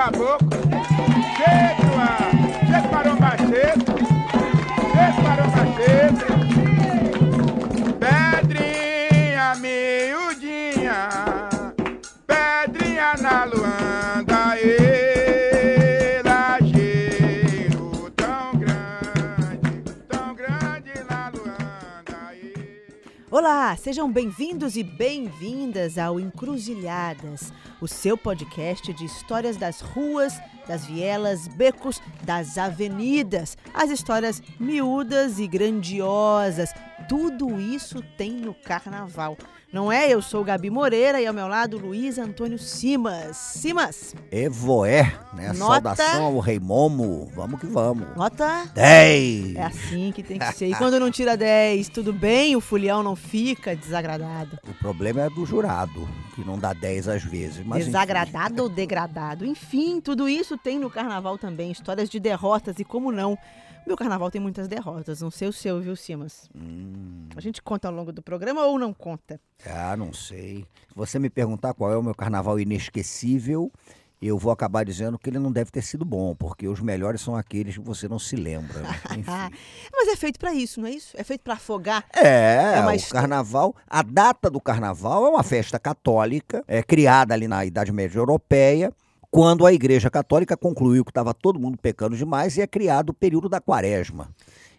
caboclo. Cheio, ah, cheio maromba cheio. Cheio Olá, sejam bem-vindos e bem-vindas ao Encruzilhadas, o seu podcast de histórias das ruas, das vielas, becos, das avenidas, as histórias miúdas e grandiosas. Tudo isso tem no carnaval. Não é? Eu sou Gabi Moreira e ao meu lado Luiz Antônio Simas. Simas, Evoé, né? Nota. Saudação ao Rei Momo. Vamos que vamos. nota 10! É assim que tem que ser. E quando não tira 10, tudo bem, o fulião não fica desagradado. O problema é do jurado, que não dá 10 às vezes. Mas enfim. Desagradado ou degradado. Enfim, tudo isso tem no carnaval também. Histórias de derrotas e como não. Meu carnaval tem muitas derrotas. Não sei o seu, viu, Simas? Hum, A gente conta ao longo do programa ou não conta? ah, não sei. Se você me perguntar qual é o meu carnaval inesquecível, eu vou acabar dizendo que ele não deve ter sido bom, porque os melhores são aqueles que você não se lembra. né? Enfim. Mas é feito pra isso, não é isso? É feito pra afogar. É, É o carnaval, a data do carnaval é uma festa católica, é criada ali na Idade Média Europeia, quando a Igreja Católica concluiu que estava todo mundo pecando demais e é criado o período da Quaresma.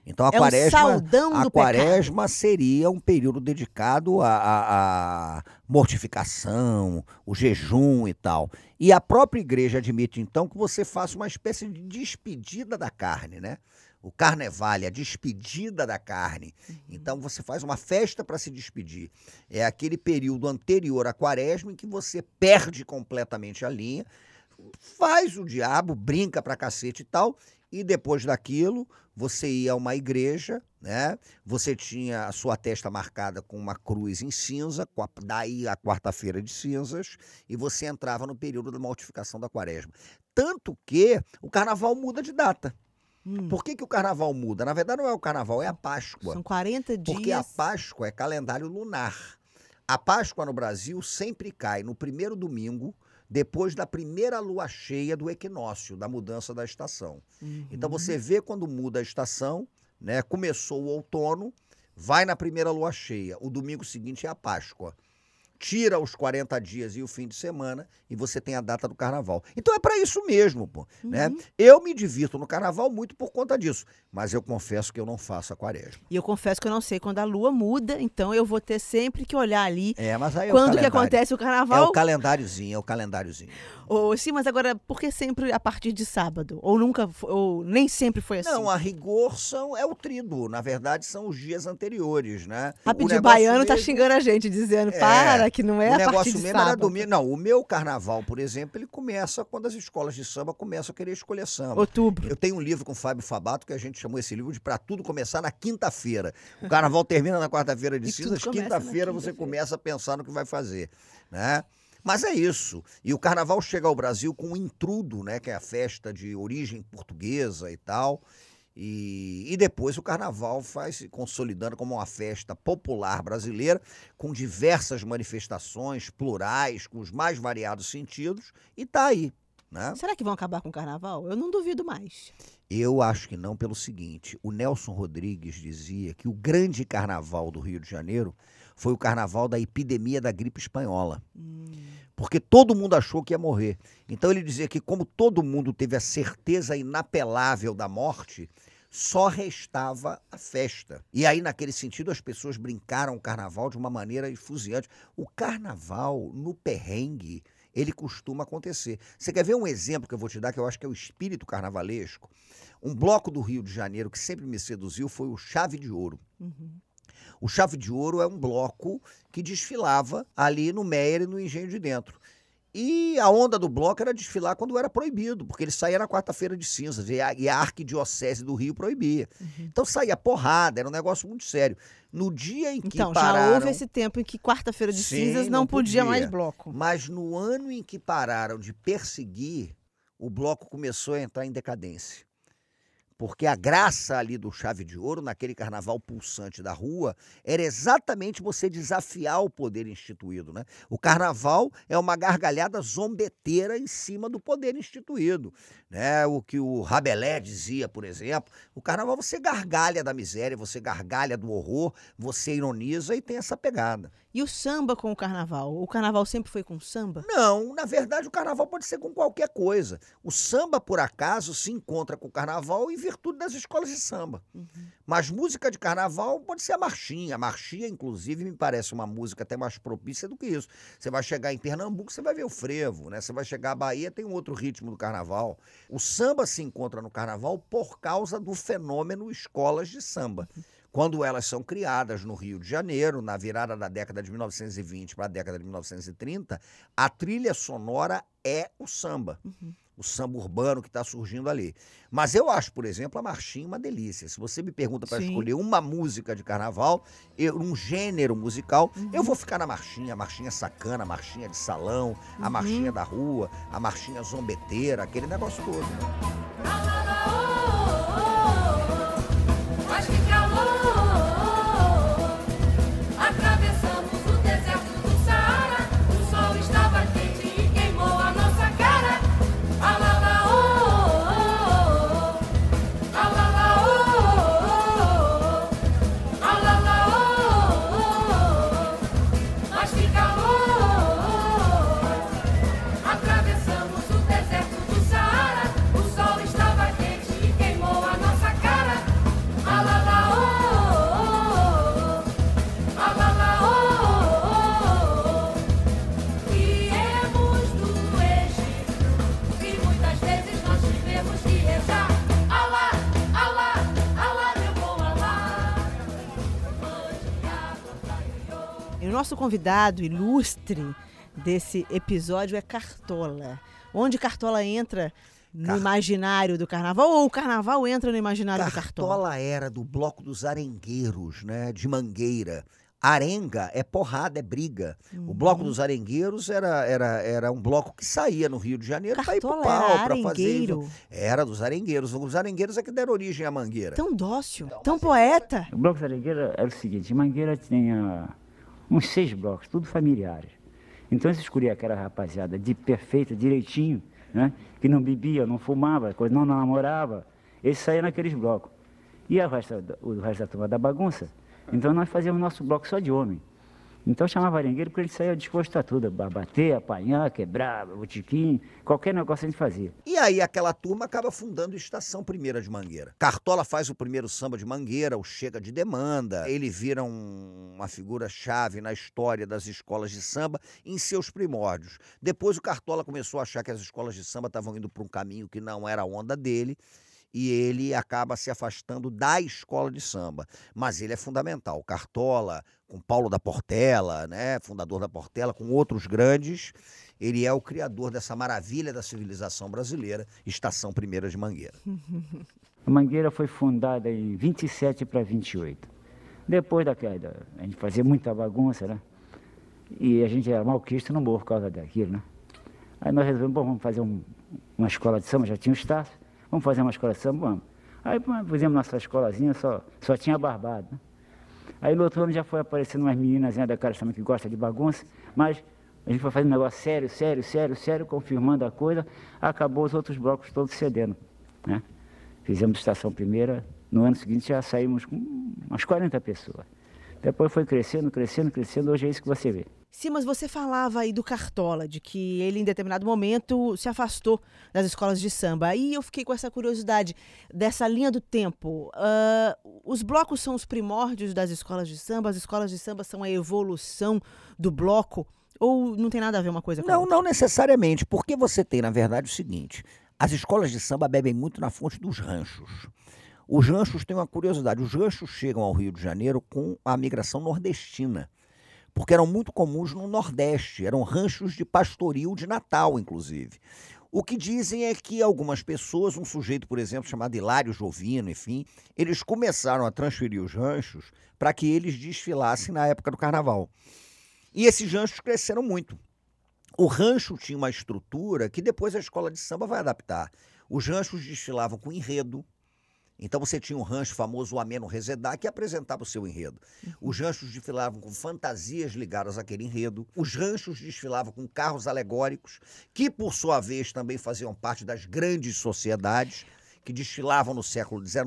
Então a É Quaresma, saldão a Quaresma seria um período dedicado à, mortificação, o jejum e tal. E a própria igreja admite então que você faça uma espécie de despedida da carne, né? O carnevale, a despedida da carne. Então você faz uma festa para se despedir. É aquele período anterior à quaresma em que você perde completamente a linha, faz o diabo, brinca pra cacete e tal, e depois daquilo você ia a uma igreja, né? Você tinha a sua testa marcada com uma cruz em cinza, a- daí a quarta-feira de cinzas, e você entrava no período da mortificação da quaresma. Tanto que o carnaval muda de data. Hum, Por que, que o carnaval muda? Na verdade, não é o carnaval, é a Páscoa. São 40 dias. Porque a Páscoa é calendário lunar. A Páscoa no Brasil sempre cai no primeiro domingo, depois da primeira lua cheia do equinócio, da mudança da estação. Uhum. Então você vê quando muda a estação, né? Começou o outono, vai na primeira lua cheia. O domingo seguinte é a Páscoa. Tira os 40 dias e o fim de semana e você tem a data do carnaval. Então é para isso mesmo, pô, né? Uhum. Eu me divirto no carnaval muito por conta disso, mas eu confesso que eu não faço a quaresma. E eu confesso que eu não sei quando a lua muda, então eu vou ter sempre que olhar ali. É, mas aí é Quando que calendário. acontece o É carnaval? o calendáriozinho, é o calendáriozinho. Ou, sim, mas agora, por que sempre a partir de sábado? Ou nunca, ou nem sempre foi assim? Não, a rigor são, é o trido. Na verdade, são os dias anteriores, né? Rapidinho, o baiano tá mesmo- xingando a gente, dizendo, É, para, que não é o a negócio mesmo era domingo. Não, o meu carnaval, por exemplo, ele começa quando as escolas de samba começam a querer escolher samba. Outubro. Eu tenho um livro com o Fábio Fabato que a gente chamou esse livro de Pra Tudo Começar na Quinta-feira. O carnaval termina na quarta-feira de cinzas, quinta-feira você começa a pensar no que vai fazer, né? Mas é isso. E o carnaval chega ao Brasil com o intrudo, né? Que é a festa de origem portuguesa e tal. E, e depois o carnaval vai se consolidando como uma festa popular brasileira, com diversas manifestações plurais, com os mais variados sentidos, e tá aí. Né? Será que vão acabar com o carnaval? Eu não duvido mais. Eu acho que não pelo seguinte: o Nelson Rodrigues dizia que o grande carnaval do Rio de Janeiro foi o carnaval da epidemia da gripe espanhola. Porque todo mundo achou que ia morrer. Então ele dizia que, como todo mundo teve a certeza inapelável da morte, só restava a festa. E aí, naquele sentido, as pessoas brincaram o carnaval de uma maneira efusiante. O carnaval, no perrengue, ele costuma acontecer. Você quer ver um exemplo que eu vou te dar, que eu acho que é o espírito carnavalesco? Um bloco do Rio de Janeiro que sempre me seduziu foi o Chave de Ouro. Uhum. O Chave de Ouro é um bloco que desfilava ali no Meier e no Engenho de Dentro. E a onda do bloco era desfilar quando era proibido, porque ele saía na quarta-feira de cinzas e a, e a arquidiocese do Rio proibia. Uhum. Então saía porrada, era um negócio muito sério. No dia em que Então, pararam... já houve esse tempo em que quarta-feira de Sim, cinzas não, não podia, mais bloco. Mas no ano em que pararam de perseguir, o bloco começou a entrar em decadência. Porque a graça ali do Chave de Ouro, naquele carnaval pulsante da rua, era exatamente você desafiar o poder instituído. Né? O carnaval é uma gargalhada zombeteira em cima do poder instituído. Né? O que o Rabelais dizia, por exemplo, o carnaval você gargalha da miséria, você gargalha do horror, você ironiza e tem essa pegada. E o samba com o carnaval? O carnaval sempre foi com samba? Não, na verdade o carnaval pode ser com qualquer coisa. O samba, por acaso, se encontra com o carnaval em virtude das escolas de samba. Uhum. Mas música de carnaval pode ser a marchinha. A marchinha, inclusive, me parece uma música até mais propícia do que isso. Você vai chegar em Pernambuco, você vai ver o frevo, né? Você vai chegar à Bahia, tem um outro ritmo do carnaval. O samba se encontra no carnaval por causa do fenômeno escolas de samba. Uhum quando elas são criadas no Rio de Janeiro, na virada da década de 1920 para a década de 1930, a trilha sonora é o samba. Uhum. O samba urbano que está surgindo ali. Mas eu acho, por exemplo, a marchinha uma delícia. Se você me pergunta para escolher uma música de carnaval, eu, um gênero musical, uhum. eu vou ficar na marchinha. A marchinha sacana, a marchinha de salão, a uhum. marchinha da rua, a marchinha zombeteira, aquele negócio todo. Né? Convidado ilustre desse episódio é Cartola. Onde Cartola entra no Car... imaginário do carnaval ou o carnaval entra no imaginário Cartola do Cartola? Cartola era do bloco dos arengueiros, né, de Mangueira. Arenga é porrada, é briga. Uhum. O bloco dos arengueiros era, era, era um bloco que saía no Rio de Janeiro para ir pro pau, para fazer. Era dos arengueiros. Os arengueiros é que deram origem à Mangueira. Tão dócil, tão, tão poeta. O bloco dos arengueiros era o seguinte: Mangueira tinha uns seis blocos, tudo familiares. Então eu escolhi aquela rapaziada de perfeita, direitinho, né? que não bebia, não fumava, não namorava. Eles saíam naqueles blocos. E o resto, o resto da turma da bagunça. Então nós fazíamos nosso bloco só de homem. Então chamava arengueiro porque ele saía disposto a tudo, a bater, apanhar, quebrar, botiquim, qualquer negócio a gente fazia. E aí aquela turma acaba fundando Estação Primeira de Mangueira. Cartola faz o primeiro samba de Mangueira, o Chega de Demanda. Ele vira um, uma figura chave na história das escolas de samba em seus primórdios. Depois o Cartola começou a achar que as escolas de samba estavam indo para um caminho que não era a onda dele e ele acaba se afastando da escola de samba. Mas ele é fundamental. Cartola, com Paulo da Portela, né, fundador da Portela, com outros grandes, ele é o criador dessa maravilha da civilização brasileira, Estação Primeira de Mangueira. A Mangueira foi fundada em 27 para 28. Depois daquela, a gente fazia muita bagunça, né? E a gente era malquisto no morro por causa daquilo, né? Aí nós resolvemos, bom, vamos fazer um, uma escola de samba, já tinha o Estácio. Vamos fazer uma escola de samba? Vamos. Aí fizemos nossa escolazinha, só, só tinha barbado. Né? Aí no outro ano já foi aparecendo umas meninas da cara também que gosta de bagunça, mas a gente foi fazendo um negócio sério, sério, sério, sério, confirmando a coisa, acabou os outros blocos todos cedendo. Né? Fizemos estação primeira, no ano seguinte já saímos com umas 40 pessoas. Depois foi crescendo, crescendo, crescendo, hoje é isso que você vê. Sim, mas você falava aí do Cartola, de que ele em determinado momento se afastou das escolas de samba. Aí eu fiquei com essa curiosidade dessa linha do tempo. Uh, os blocos são os primórdios das escolas de samba, as escolas de samba são a evolução do bloco, ou não tem nada a ver uma coisa com não, a outra? Não, necessariamente, porque você tem, na verdade, o seguinte: as escolas de samba bebem muito na fonte dos ranchos. Os ranchos têm uma curiosidade: os ranchos chegam ao Rio de Janeiro com a migração nordestina porque eram muito comuns no Nordeste, eram ranchos de pastoril de Natal, inclusive. O que dizem é que algumas pessoas, um sujeito, por exemplo, chamado Hilário Jovino, enfim, eles começaram a transferir os ranchos para que eles desfilassem na época do carnaval. E esses ranchos cresceram muito. O rancho tinha uma estrutura que depois a escola de samba vai adaptar. Os ranchos desfilavam com enredo, Então você tinha um rancho famoso, o Ameno Resedá, que apresentava o seu enredo. Os ranchos desfilavam com fantasias ligadas àquele enredo. Os ranchos desfilavam com carros alegóricos, que por sua vez também faziam parte das grandes sociedades que desfilavam no século XIX.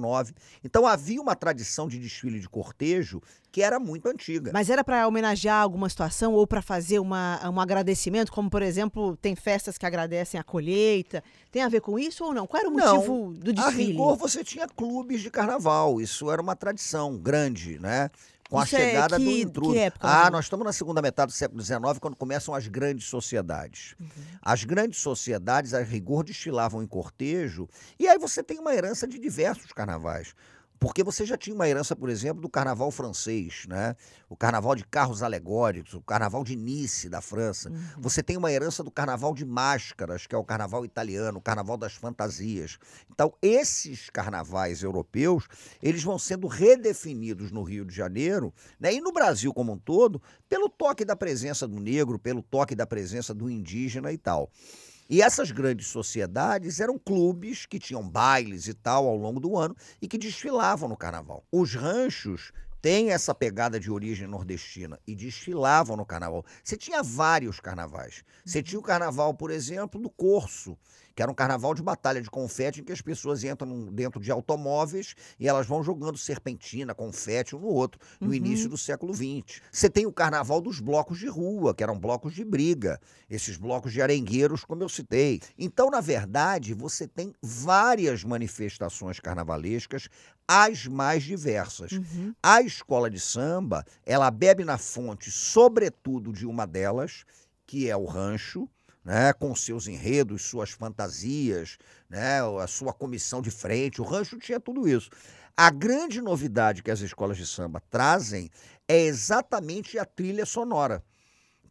Então havia uma tradição de desfile de cortejo que era muito antiga. Mas era para homenagear alguma situação ou para fazer uma, um agradecimento, como por exemplo, tem festas que agradecem a colheita. Tem a ver com isso ou não? Qual era o motivo Não, do A desfile? rigor, você tinha clubes de carnaval. Isso era uma tradição grande, né? Com Isso a é chegada do que- intruso. que época, ah, menos? nós estamos na segunda metade do século XIX, quando começam as grandes sociedades. Uhum. As grandes sociedades, a rigor, desfilavam em cortejo. E aí você tem uma herança de diversos carnavais. Porque você já tinha uma herança, por exemplo, do carnaval francês, né? O carnaval de carros alegóricos, o carnaval de Nice, da França. Uhum. Você tem uma herança do carnaval de máscaras, que é o carnaval italiano, o carnaval das fantasias. Então, esses carnavais europeus, eles vão sendo redefinidos no Rio de Janeiro, né? E no Brasil como um todo, pelo toque da presença do negro, pelo toque da presença do indígena e tal. E essas grandes sociedades eram clubes que tinham bailes e tal ao longo do ano e que desfilavam no carnaval. Os ranchos têm essa pegada de origem nordestina e desfilavam no carnaval. Você tinha vários carnavais. Você tinha o carnaval, por exemplo, do Corso, que era um carnaval de batalha de confete em que as pessoas entram dentro de automóveis e elas vão jogando serpentina, confete um no outro, no início do século XX. Você tem o carnaval dos blocos de rua, que eram blocos de briga, esses blocos de arengueiros, como eu citei. Então, na verdade, você tem várias manifestações carnavalescas, as mais diversas. Uhum. A escola de samba, ela bebe na fonte, sobretudo, de uma delas, que é o rancho, né, com seus enredos, suas fantasias, né, a sua comissão de frente. O rancho tinha tudo isso. A grande novidade que as escolas de samba trazem é exatamente a trilha sonora.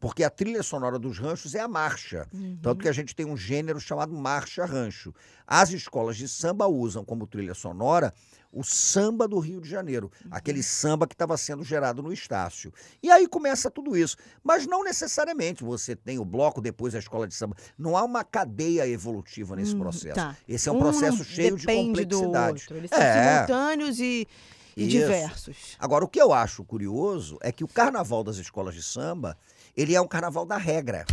Porque a trilha sonora dos ranchos é a marcha. Tanto que a gente tem um gênero chamado marcha rancho. As escolas de samba usam como trilha sonora o samba do Rio de Janeiro, aquele samba que estava sendo gerado no Estácio. E aí começa tudo isso. Mas não necessariamente você tem o bloco, depois a escola de samba. Não há uma cadeia evolutiva nesse Hum, processo. tá. Esse é um Um processo cheio de complexidade. Eles são É. simultâneos e, e diversos. Agora, o que eu acho curioso é que o carnaval das escolas de samba, ele é um carnaval da regra.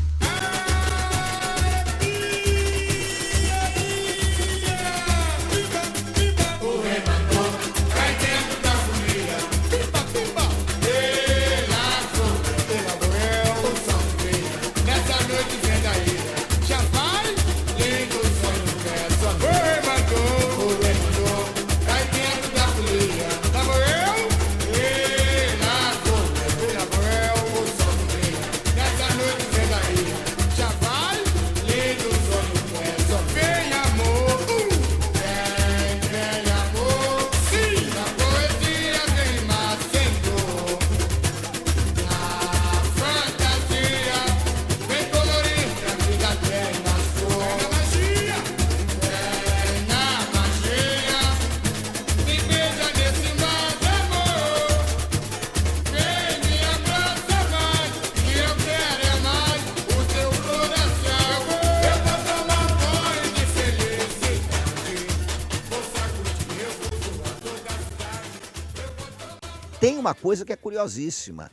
Uma coisa que é curiosíssima.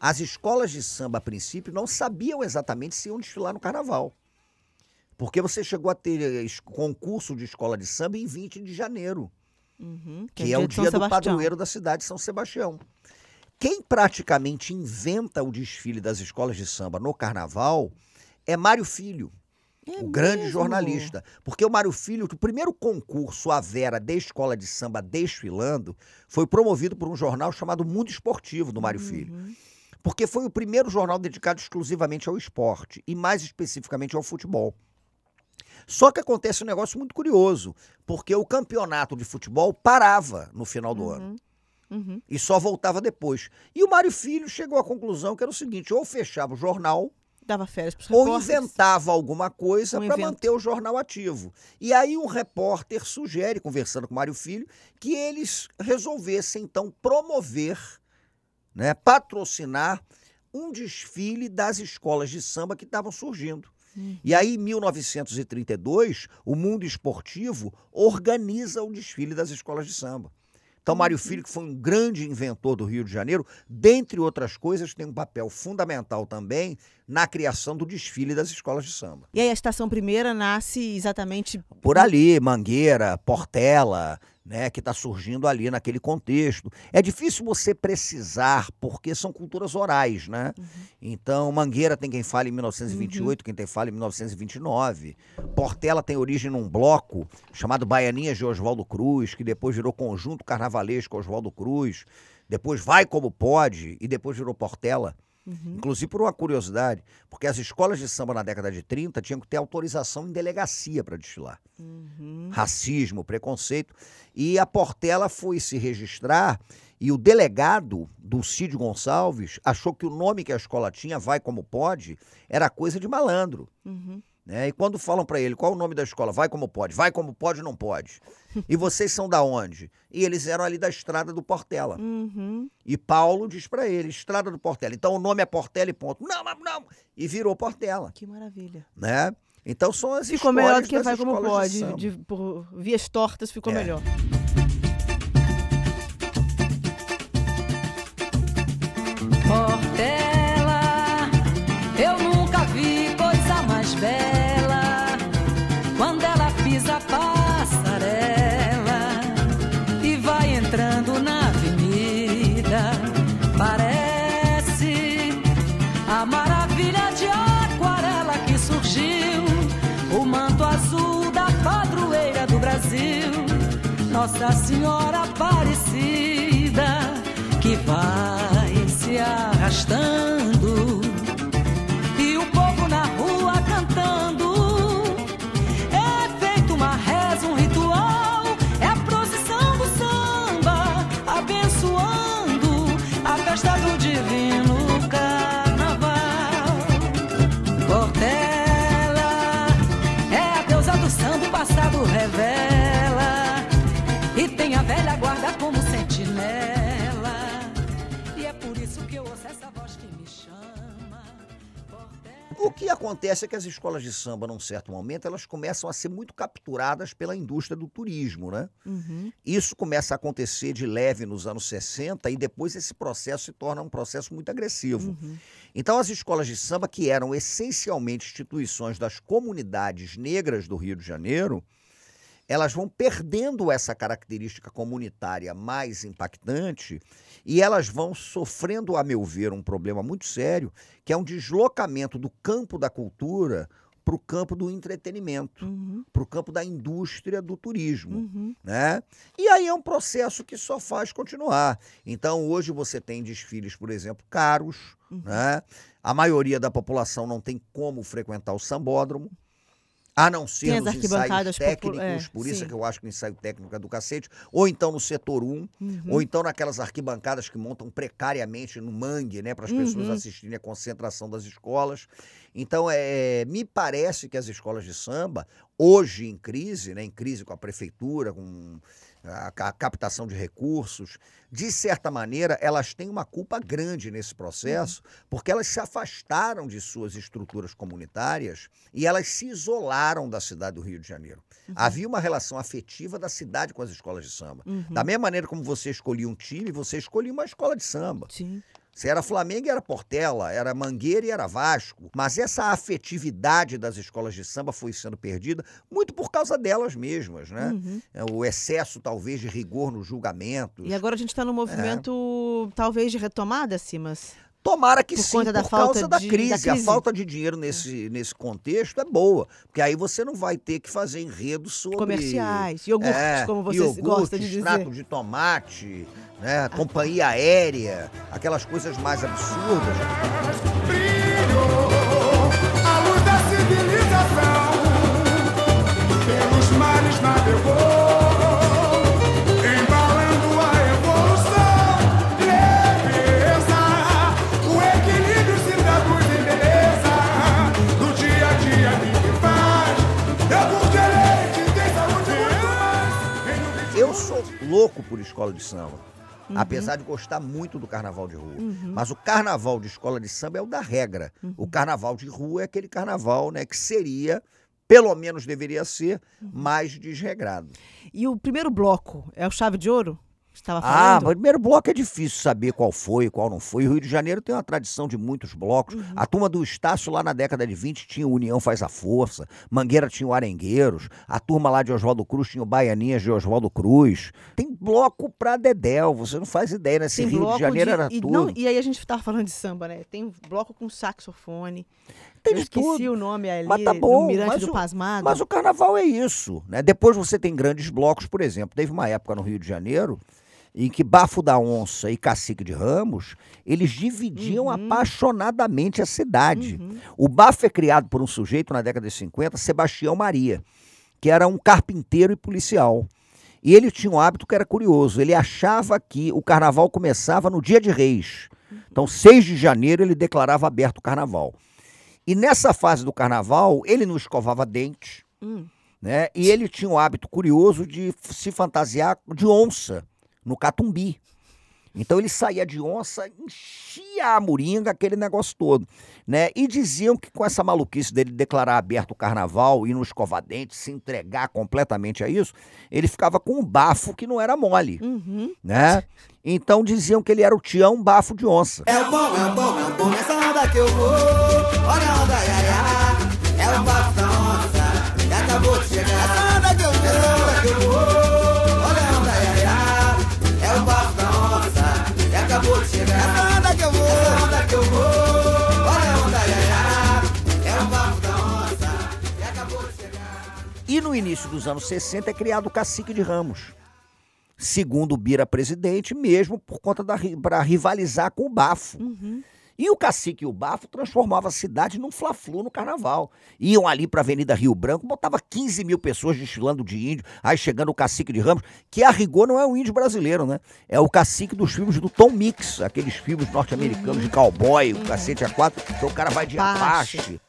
As escolas de samba, a princípio, não sabiam exatamente se iam desfilar no carnaval. Porque você chegou a ter eh, concurso de escola de samba em 20 de janeiro, Uhum, que é o de São dia do Sebastião. padroeiro da cidade de São Sebastião. Quem praticamente inventa o desfile das escolas de samba no carnaval é Mário Filho. É o grande mesmo? jornalista. Porque o Mário Filho, o primeiro concurso à Vera de escola de samba desfilando, foi promovido por um jornal chamado Mundo Esportivo, do Mário Filho. Uhum. Porque foi o primeiro jornal dedicado exclusivamente ao esporte, e mais especificamente ao futebol. Só que acontece um negócio muito curioso, porque o campeonato de futebol parava no final do ano Uhum. e só voltava depois. E o Mário Filho chegou à conclusão que era o seguinte: ou fechava o jornal, Dava férias para os ou inventava alguma coisa Um para manter o jornal ativo. E aí um repórter sugere, conversando com o Mário Filho, que eles resolvessem então promover, né, patrocinar um desfile das escolas de samba que estavam surgindo. E aí, em 1932, o mundo esportivo organiza o desfile das escolas de samba. Então, Mário Filho, que foi um grande inventor do Rio de Janeiro, dentre outras coisas, tem um papel fundamental também na criação do desfile das escolas de samba. E aí a estação primeira nasce exatamente. Por ali, Mangueira, Portela, né, que está surgindo ali naquele contexto. É difícil você precisar, porque são culturas orais, né? Então, Mangueira tem quem fala em 1928, quem tem fala em 1929. Portela tem origem num bloco chamado Baianinhas de Oswaldo Cruz, que depois virou Conjunto Carnavalesco Oswaldo Cruz, depois Vai Como Pode e depois virou Portela. Inclusive por uma curiosidade, porque as escolas de samba na década de 30 tinham que ter autorização em delegacia para desfilar racismo, preconceito. E a Portela foi se registrar e o delegado do Cid Gonçalves achou que o nome que a escola tinha, Vai Como Pode, era coisa de malandro. Né? E quando falam para ele qual o nome da escola, vai como pode, vai como pode, não pode. E vocês são da onde? E eles eram ali da estrada do Portela. Uhum. E Paulo diz para ele, estrada do Portela. Então o nome é Portela e ponto. Não, mas não. E virou Portela, Que maravilha. né? Então são as Ficou melhor do que vai como escolas de pode. samba. de- por vias tortas ficou É. melhor. Nossa Senhora Aparecida que vai se arrastando eu ouço essa voz que me chama. O que acontece é que as escolas de samba, num certo momento, elas começam a ser muito capturadas pela indústria do turismo, né? Uhum. Isso começa a acontecer de leve nos anos 60 e depois esse processo se torna um processo muito agressivo. Então, as escolas de samba, que eram essencialmente instituições das comunidades negras do Rio de Janeiro, elas vão perdendo essa característica comunitária mais impactante e elas vão sofrendo, a meu ver, um problema muito sério, que é um deslocamento do campo da cultura para o campo do entretenimento, Uhum. para o campo da indústria do turismo Uhum. né? E aí é um processo que só faz continuar. Então, hoje você tem desfiles, por exemplo, caros, né? A maioria da população não tem como frequentar o sambódromo. A não ser Tem nos ensaios técnicos, é, por isso sim. é que eu acho que o ensaio técnico é do cacete, ou então no setor 1, Uhum. ou então naquelas arquibancadas que montam precariamente no mangue, né, para as pessoas Uhum. assistirem a concentração das escolas. Então, é, me parece que as escolas de samba, hoje em crise, né, em crise com a prefeitura, com a, ca- captação de recursos, de certa maneira, elas têm uma culpa grande nesse processo, porque elas se afastaram de suas estruturas comunitárias e elas se isolaram da cidade do Rio de Janeiro. Havia uma relação afetiva da cidade com as escolas de samba. Uhum. Da mesma maneira como você escolhia um time, você escolhia uma escola de samba. Sim. Se era Flamengo, era Portela, era Mangueira e era Vasco. Mas essa afetividade das escolas de samba foi sendo perdida muito por causa delas mesmas, né? Uhum. É, O excesso, talvez, de rigor nos julgamentos. E agora a gente está no movimento, talvez, de retomada, Simas. Tomara que Por sim, conta da por falta causa da de- crise. da A falta de dinheiro nesse, nesse contexto é boa. Porque aí você não vai ter que fazer enredo sobre... Comerciais, iogurtes, É, como você iogurte, gosta de dizer. extrato de tomate, né? companhia aérea, aquelas coisas mais absurdas. brilhou a luz da civilização. Pelos mares navegou, louco por escola de samba. apesar de gostar muito do carnaval de rua. Mas o carnaval de escola de samba é o da regra. O carnaval de rua é aquele carnaval né, que seria, pelo menos deveria ser, mais desregrado. E o primeiro bloco é o Chave de Ouro? Estava Ah, falando? mas o primeiro bloco é difícil saber qual foi, qual não foi. O Rio de Janeiro tem uma tradição de muitos blocos. Uhum. A turma do Estácio, lá na década de 20, tinha o União Faz a Força. Mangueira tinha o Arengueiros. A turma lá de Oswaldo Cruz tinha o Baianinhas de Oswaldo Cruz. Tem bloco pra Dedéu, você não faz ideia. Nesse Tem Rio de Janeiro era e, tudo. não- e aí a gente estava falando de samba, né? Tem bloco com saxofone. Tem Eu de esqueci tudo. o nome ali, Mas tá bom, Mirante mas do o- Pasmado. Mas o carnaval é isso, né? Depois você tem grandes blocos, por exemplo. Teve uma época no Rio de Janeiro em que Bafo da Onça e Cacique de Ramos, eles dividiam Uhum. apaixonadamente a cidade. O Bafo é criado por um sujeito na década de 50, Sebastião Maria, que era um carpinteiro e policial. E ele tinha um hábito que era curioso. Ele achava que o carnaval começava no dia de reis. Então, 6 de janeiro, ele declarava aberto o carnaval. E nessa fase do carnaval, ele não escovava dente, Hum. né? E ele tinha um hábito curioso de se fantasiar de onça no Catumbi. Então ele saía de onça, enchia a moringa, aquele negócio todo, né? E diziam que com essa maluquice dele declarar aberto o carnaval e não escovar dente, se entregar completamente a isso, ele ficava com um bafo que não era mole, Uhum. né? Então diziam que ele era o Tião Bafo de Onça. É o bom, é o bom, é o bom nessa onda que eu vou. Olha a onda, ia, ia. É o bafo da onça. E acabou de chegar. Essa onda que eu vou. Essa onda que eu vou. E no início dos anos 60 é criado o Cacique de Ramos. Segundo o Bira presidente, mesmo por conta da para rivalizar com o Bafo. E o cacique e o bafo transformavam a cidade num fla-flu no carnaval. Iam ali para a Avenida Rio Branco, botava 15 mil pessoas desfilando de índio, aí chegando o cacique de Ramos, que a rigor não é o índio brasileiro, né? É o cacique dos filmes do Tom Mix, aqueles filmes norte-americanos de cowboy, o cacete a quatro, então o cara vai de Apache.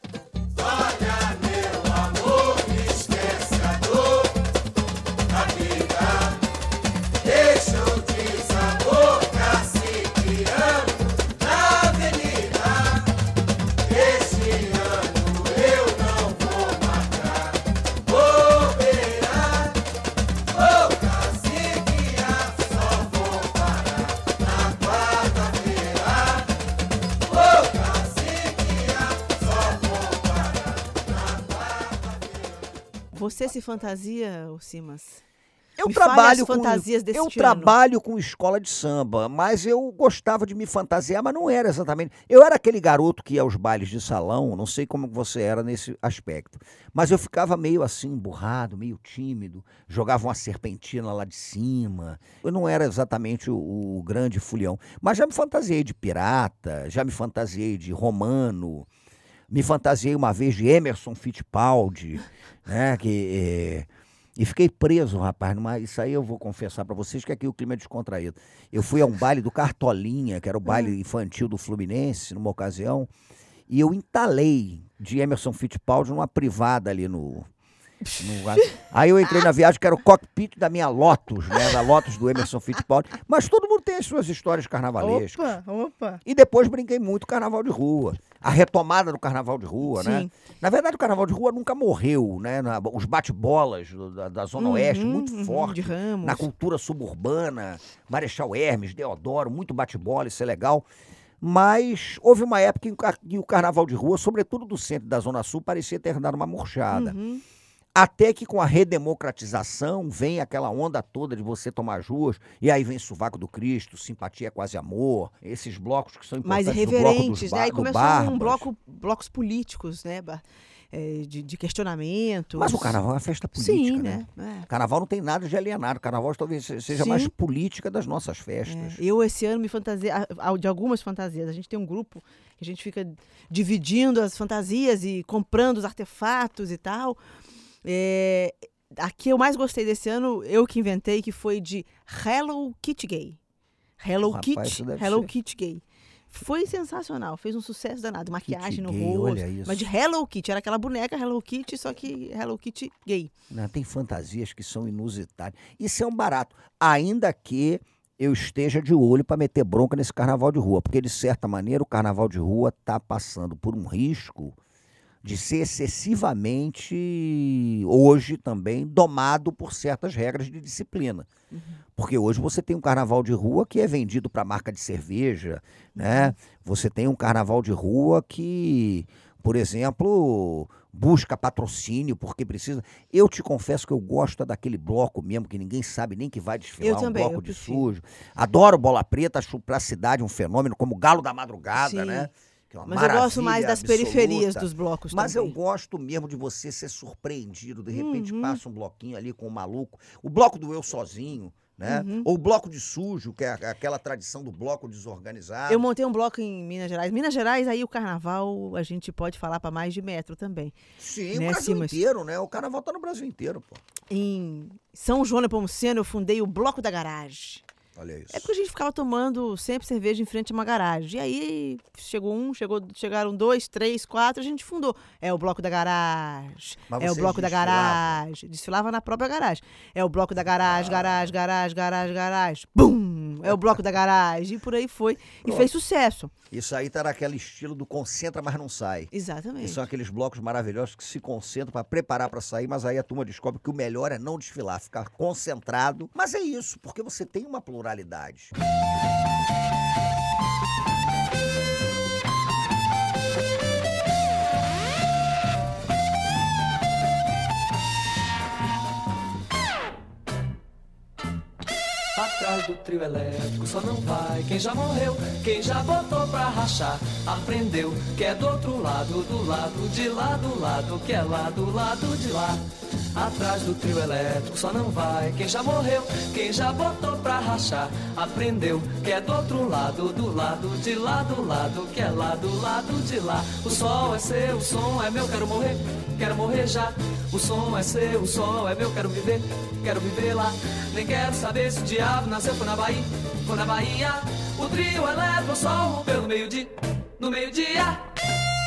Você se fantasia, Simas? Eu Me trabalho com eu ano. trabalho com escola de samba, mas eu gostava de me fantasiar, mas não era exatamente. Eu era aquele garoto que ia aos bailes de salão, não sei como você era nesse aspecto, mas eu ficava meio assim, burrado, meio tímido, jogava uma serpentina lá de cima. Eu não era exatamente o, o grande fulião, mas já me fantasiei de pirata, já me fantasiei de romano. Me fantasiei uma vez de Emerson Fittipaldi, né? Que, eh, e fiquei preso, rapaz. Numa, isso aí eu vou confessar pra vocês que aqui o clima é descontraído. Eu fui a um baile do Cartolinha, que era o baile infantil do Fluminense, numa ocasião, e eu entalei de Emerson Fittipaldi numa privada ali no. no- Aí eu entrei na viagem que era o cockpit da minha Lotus, né? Da Lotus do Emerson Fittipaldi. Mas todo mundo tem as suas histórias carnavalescas. Opa, opa. E depois brinquei muito carnaval de rua. A retomada do carnaval de rua, né? Sim. Na verdade, o carnaval de rua nunca morreu, né? Na- os bate-bolas da, da Zona Oeste, Uhum, muito uhum, forte. Na cultura suburbana, Marechal Hermes, Deodoro, muito bate-bola, isso é legal. Mas houve uma época em que o carnaval de rua, sobretudo do centro da Zona Sul, parecia ter dado uma murchada. Uhum. Até que com a redemocratização vem aquela onda toda de você tomar as ruas, e aí vem Sovaco do Cristo, Simpatia é Quase Amor, esses blocos que são Mais importantes do bloco dos irreverentes, ba- né? Aí começou um bloco, blocos políticos, né? é, de, de questionamento. Mas o carnaval é uma festa política, Sim, né? né? É. Carnaval não tem nada de alienado. Carnaval talvez se- seja mais Sim. política das nossas festas. É, eu esse ano me fantasia de algumas fantasias. A gente tem um grupo que a gente fica dividindo as fantasias e comprando os artefatos e tal. É, a que eu mais gostei desse ano, eu que inventei, que foi de Hello Kitty Gay. Hello Rapaz, Kitty, Hello ser. Kitty Gay. Foi sensacional, fez um sucesso danado. Maquiagem no gay, rosto. Mas de Hello Kitty, era aquela boneca Hello Kitty, só que Hello Kitty gay. Né? Tem fantasias que são inusitadas. Isso é um barato. Ainda que eu esteja de olho para meter bronca nesse carnaval de rua, porque de certa maneira o carnaval de rua está passando por um risco de ser excessivamente, hoje também, domado por certas regras de disciplina. Porque hoje você tem um carnaval de rua que é vendido para marca de cerveja, né? Você tem um carnaval de rua que, por exemplo, busca patrocínio porque precisa. Eu te confesso que eu gosto daquele bloco mesmo, que ninguém sabe nem que vai desfilar, Eu um também, bloco de sujo. Adoro bola preta, acho pra cidade um fenômeno, como o Galo da Madrugada, Sim. né? Que é uma Mas eu gosto mais das periferias absoluta. dos blocos Mas também. eu gosto mesmo de você ser surpreendido. De repente Uhum. passa um bloquinho ali com um maluco. O bloco do eu sozinho, né? Uhum. Ou o bloco de sujo, que é aquela tradição do bloco desorganizado. Eu montei um bloco em Minas Gerais. Minas Gerais, aí o carnaval, a gente pode falar para mais de metro também. Sim, né, o Brasil Simas? inteiro, né? O carnaval tá no Brasil inteiro, pô. Em São João Nepomuceno, eu fundei o Bloco da Garagem. Olha isso. É porque a gente ficava tomando sempre cerveja em frente a uma garagem. E aí chegou um, chegou, chegaram dois, três, quatro, a gente fundou. É o bloco da garagem. Mas é o bloco da desfilavam? garagem. Desfilava na própria garagem. É o bloco da garagem, garagem, garagem, garagem, garagem. Bum! É o bloco da garagem. E por aí foi. E Pronto. fez sucesso. Isso aí tá naquele estilo do concentra, mas não sai. E Exatamente. são aqueles blocos maravilhosos que se concentram para preparar para sair, mas aí a turma descobre que o melhor é não desfilar, ficar concentrado. Mas é isso, porque você tem uma pluralidade. Atrás do trio elétrico só não vai quem já morreu, quem já botou pra rachar, aprendeu que é do outro lado, do lado de lá, do lado que é lá, do lado de lá. Atrás do trio elétrico só não vai quem já morreu, quem já botou pra rachar, aprendeu que é do outro lado, do lado de lá, do lado que é lá, do lado de lá. O sol é seu, o som é meu, quero morrer, quero morrer já. O som é seu, o sol é meu, quero viver, quero viver lá. Nem quero saber se o diabo nasceu foi na Bahia, foi na Bahia. O trio elétrico só rompeu no meio-dia, no meio-dia.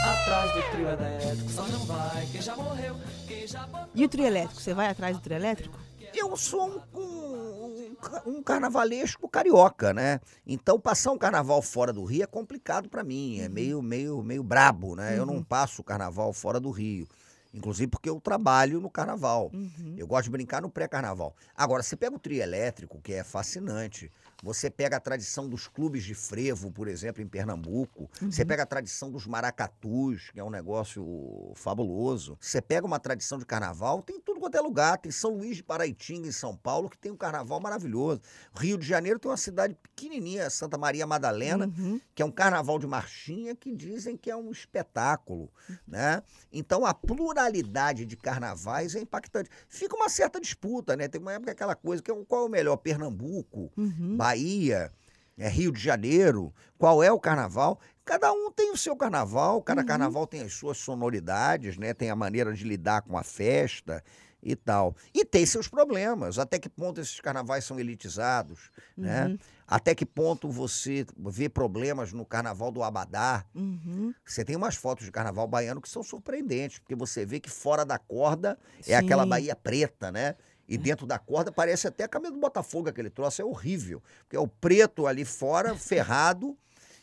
Atrás do trio elétrico só não vai quem já morreu, quem já botou. E o trio elétrico? Você vai atrás do trio elétrico? Eu sou um, um, um carnavalesco carioca, né? Então passar um carnaval fora do Rio é complicado para mim, é meio, meio, meio brabo, né? Eu não passo o carnaval fora do Rio. Inclusive porque eu trabalho no carnaval. Eu gosto de brincar no pré-carnaval. Agora, você pega o trio elétrico, que é fascinante. Você pega a tradição dos clubes de frevo, por exemplo, em Pernambuco. Você pega a tradição dos maracatus, que é um negócio fabuloso. Você pega uma tradição de carnaval, tem tudo quanto é lugar. Tem São Luís de Paraitinga, em São Paulo, que tem um carnaval maravilhoso. Rio de Janeiro tem uma cidade pequenininha, Santa Maria Madalena, Uhum. que é um carnaval de marchinha que dizem que é um espetáculo, né? Então a pluralidade de carnavais é impactante. Fica uma certa disputa, né? Tem uma época aquela coisa que é o- qual é o melhor, Pernambuco, Uhum. Bahia, é, Rio de Janeiro, qual é o carnaval? Cada um tem o seu carnaval, cada Uhum. carnaval tem as suas sonoridades, né? Tem a maneira de lidar com a festa e tal. E tem seus problemas. Até que ponto esses carnavais são elitizados, né? Uhum. Até que ponto você vê problemas no carnaval do Abadá? Uhum. Você tem umas fotos de carnaval baiano que são surpreendentes, porque você vê que fora da corda é aquela Sim. Bahia preta, né? E dentro da corda parece até a camisa do Botafogo, aquele troço é horrível. Porque é o preto ali fora, ferrado,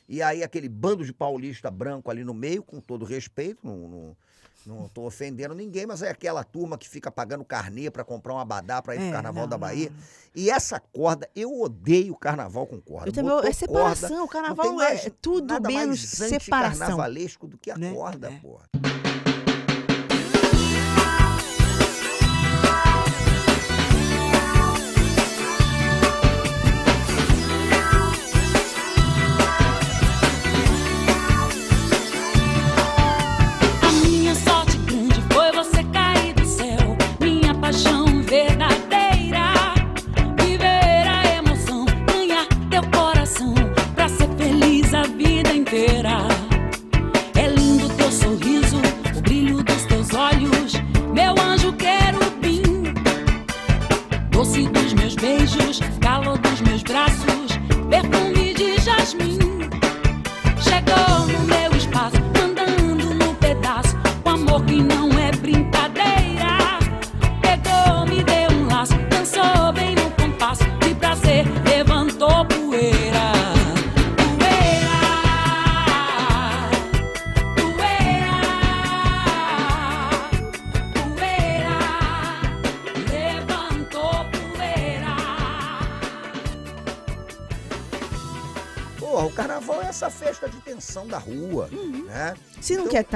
e aí aquele bando de paulista branco ali no meio, com todo respeito, não, não, não tô ofendendo ninguém, mas é aquela turma que fica pagando carnê para comprar um abadá para ir pro É, carnaval não, da Bahia. não. E essa corda, eu odeio carnaval com corda. Eu também, Botou é separação. corda, o carnaval mais é tudo menos mais separação. anticarnavalesco do que a né? corda, É. porra.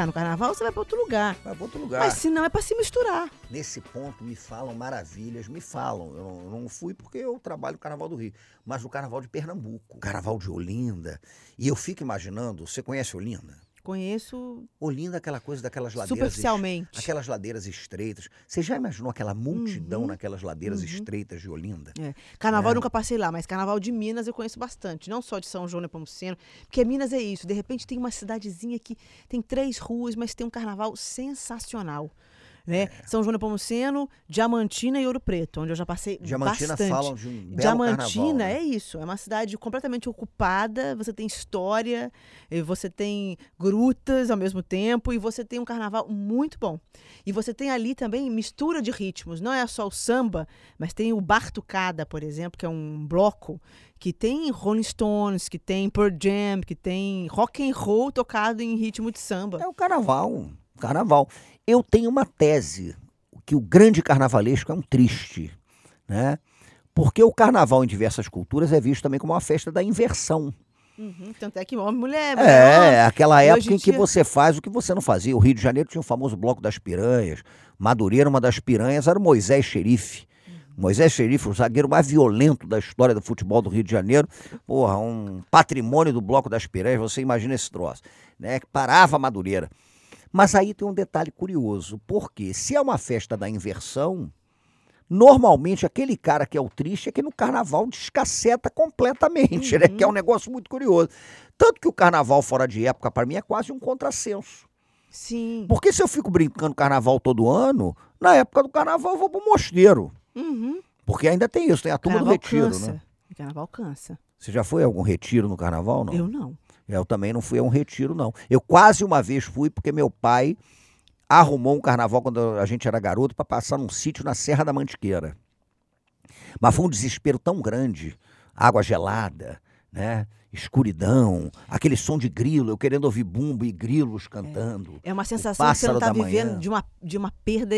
No carnaval, você vai para outro lugar. Vai pra outro lugar. Mas se não, é para se misturar. Nesse ponto me falam maravilhas, me falam. Eu não, eu não fui porque eu trabalho no Carnaval do Rio, mas no Carnaval de Pernambuco, Carnaval de Olinda. E eu fico imaginando, você conhece Olinda? Conheço Olinda aquela coisa daquelas ladeiras. superficialmente. Aquelas ladeiras estreitas. Você já imaginou aquela multidão Uhum, naquelas ladeiras uhum. estreitas de Olinda? É. Carnaval É. eu nunca passei lá, mas carnaval de Minas eu conheço bastante. Não só de São João e Nepomuceno, porque Minas é isso. De repente tem uma cidadezinha que tem três ruas, mas tem um carnaval sensacional. Né? É. São João Nepomuceno, Diamantina e Ouro Preto, onde eu já passei Diamantina bastante. falam de um belo Diamantina carnaval, né? é isso, é uma cidade completamente ocupada, você tem história, você tem grutas ao mesmo tempo e você tem um carnaval muito bom. E você tem ali também mistura de ritmos, não é só o samba, mas tem o Bartucada, por exemplo, que é um bloco que tem Rolling Stones, que tem Pearl Jam, que tem rock and roll tocado em ritmo de samba. É o carnaval. Carnaval. Eu tenho uma tese que o grande carnavalesco é um triste, né? Porque o carnaval em diversas culturas é visto também como uma festa da inversão. Uhum, tanto é que homem, mulher, mulher. É, aquela época em que dia- você faz o que você não fazia. O Rio de Janeiro tinha o famoso Bloco das Piranhas. Madureira, uma das piranhas, era o Moisés Xerife. Moisés Xerife, o zagueiro mais violento da história do futebol do Rio de Janeiro. Porra, um patrimônio do Bloco das Piranhas, você imagina esse troço. Né? Que parava a Madureira. Mas aí tem um detalhe curioso, porque se é uma festa da inversão, normalmente aquele cara que é o triste é que no carnaval descaceta completamente, né? Que é um negócio muito curioso. Tanto que o carnaval fora de época, para mim, é quase um contrassenso. Sim. Porque se eu fico brincando carnaval todo ano, na época do carnaval eu vou pro mosteiro. Uhum. Porque ainda tem isso, tem a turma do Carnaval retiro, cansa. né? Carnaval cansa. Você já foi a algum retiro no carnaval, não? Eu não. Eu também não fui a um retiro, não. Eu quase uma vez fui porque meu pai arrumou um carnaval quando a gente era garoto para passar num sítio na Serra da Mantiqueira. Mas foi um desespero tão grande, água gelada, né? Escuridão, aquele som de grilo, eu querendo ouvir bumbo e grilos cantando. É uma sensação que você não está vivendo manhã. de uma, de uma perda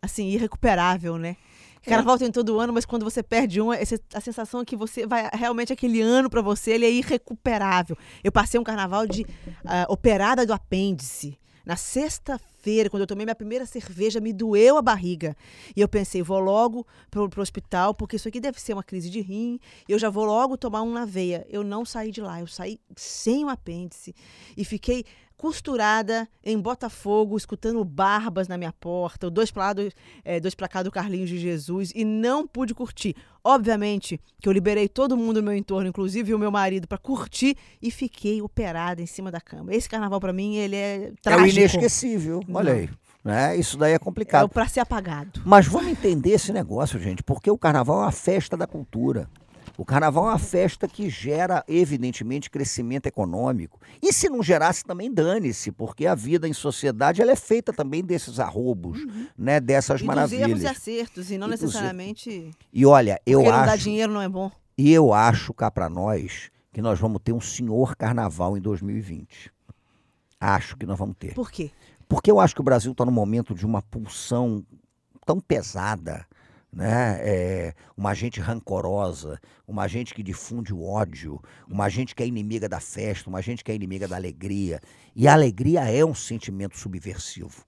assim, irrecuperável, né? Carnaval tem todo ano, mas quando você perde um, a sensação é que você vai realmente aquele ano para você, ele é irrecuperável. Eu passei um carnaval de ah, operada do apêndice. Na sexta-feira, quando eu tomei minha primeira cerveja, me doeu a barriga. E eu pensei, vou logo pro, pro hospital, porque isso aqui deve ser uma crise de rim. Eu já vou logo tomar um na veia. Eu não saí de lá, eu saí sem o apêndice. E fiquei costurada em Botafogo, escutando barbas na minha porta, o dois para lá, dois, eh, dois pra cá do Carlinhos de Jesus, e não pude curtir. Obviamente que eu liberei todo mundo no meu entorno, inclusive o meu marido, para curtir e fiquei operada em cima da cama. Esse carnaval para mim, ele é É o trágico. inesquecível, olha aí. Né? Isso daí é É complicado. o para ser apagado. Mas vamos entender esse negócio, gente, porque o carnaval é uma festa da cultura. O carnaval é uma festa que gera, evidentemente, crescimento econômico. E se não gerasse, também dane-se, porque a vida em sociedade ela é feita também desses arrobos, né? Dessas Uhum. e dos erros e maravilhas. acertos, e não E dos necessariamente E olha, eu porque não dá acho, dinheiro não é bom. e eu acho cá para nós que nós vamos ter um senhor carnaval em 2020. Acho que nós vamos ter. Por quê? Porque eu acho que o Brasil está num momento de uma pulsão tão pesada, né? É, uma gente rancorosa, uma gente que difunde o ódio, uma gente que é inimiga da festa, uma gente que é inimiga da alegria. E a alegria é um sentimento subversivo.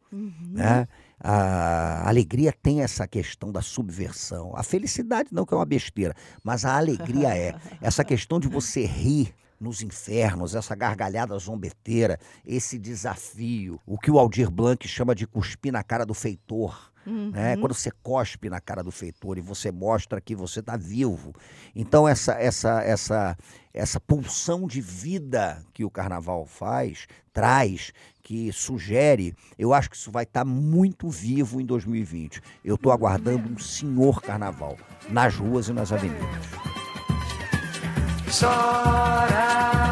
Né? A alegria tem essa questão da subversão. A felicidade não, que é uma besteira, mas a alegria é. Essa questão de você rir nos infernos, essa gargalhada zombeteira, esse desafio, o que o Aldir Blanc chama de cuspir na cara do feitor. Né? Quando você cospe na cara do feitor e você mostra que você está vivo. Então, essa, essa, essa, essa pulsão de vida que o carnaval faz, traz, que sugere, eu acho que isso vai estar muito vivo em 2020. Eu estou aguardando um senhor carnaval nas ruas e nas avenidas. Chora,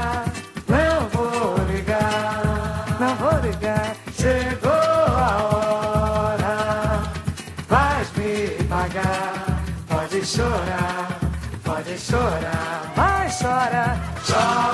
chorar, mas chora, chora.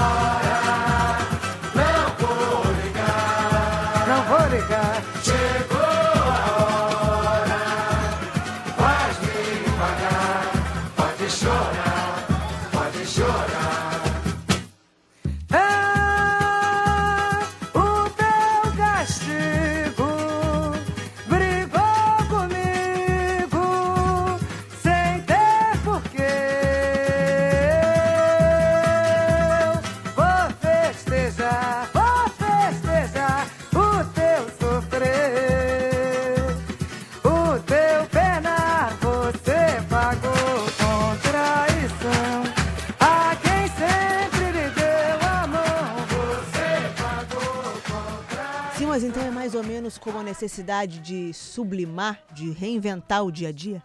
Necessidade de sublimar, de reinventar o dia a dia?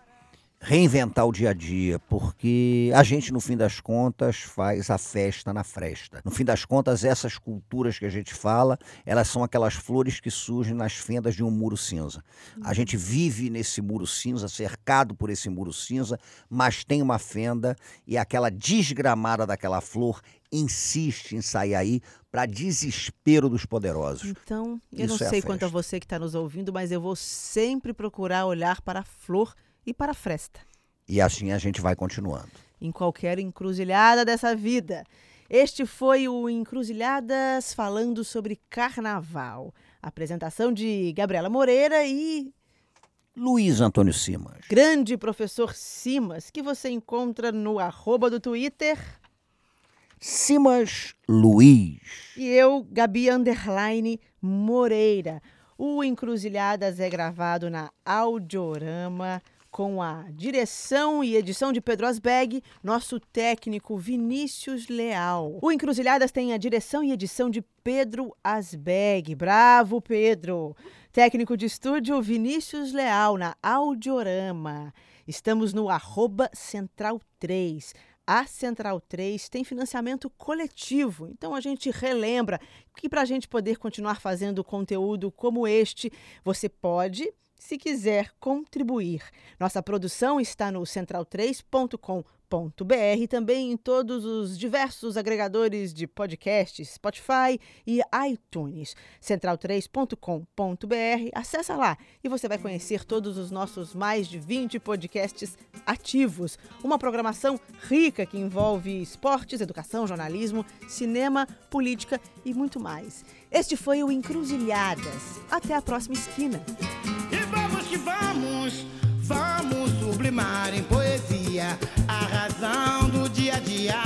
reinventar o dia a dia, porque a gente, no fim das contas, faz a festa na fresta. No fim das contas, essas culturas que a gente fala, elas são aquelas flores que surgem nas fendas de um muro cinza. A gente vive nesse muro cinza, cercado por esse muro cinza, mas tem uma fenda e aquela desgramada daquela flor insiste em sair aí para desespero dos poderosos. Então, eu Isso não é a sei quanto a você que está nos ouvindo, mas eu vou sempre procurar olhar para a flor e para a fresta. E assim a gente vai continuando. em qualquer encruzilhada dessa vida. Este foi o Encruzilhadas falando sobre carnaval. Apresentação de Gabriela Moreira e Luiz Antônio Simas. grande professor Simas, que você encontra no arroba do Twitter. Simas Luiz. E eu, Gabi Underline Moreira. O Encruzilhadas é gravado na Audiorama com a direção e edição de Pedro Asbeg, nosso técnico Vinícius Leal. O Encruzilhadas tem a direção e edição de Pedro Asbeg. Bravo, Pedro! Técnico de estúdio Vinícius Leal na Audiorama. Estamos no arroba Central 3. A Central 3 tem financiamento coletivo, então a gente relembra que para a gente poder continuar fazendo conteúdo como este, você pode, se quiser, contribuir. Nossa produção está no central3.com.br e também em todos os diversos agregadores de podcasts, Spotify e iTunes. central3.com.br, acessa lá e você vai conhecer todos os nossos mais de 20 podcasts ativos. Uma programação rica que envolve esportes, educação, jornalismo, cinema, política e muito mais. Este foi o Encruzilhadas. Até a próxima esquina. E vamos que vamos, vamos sublimar em poesia a razão do dia a dia.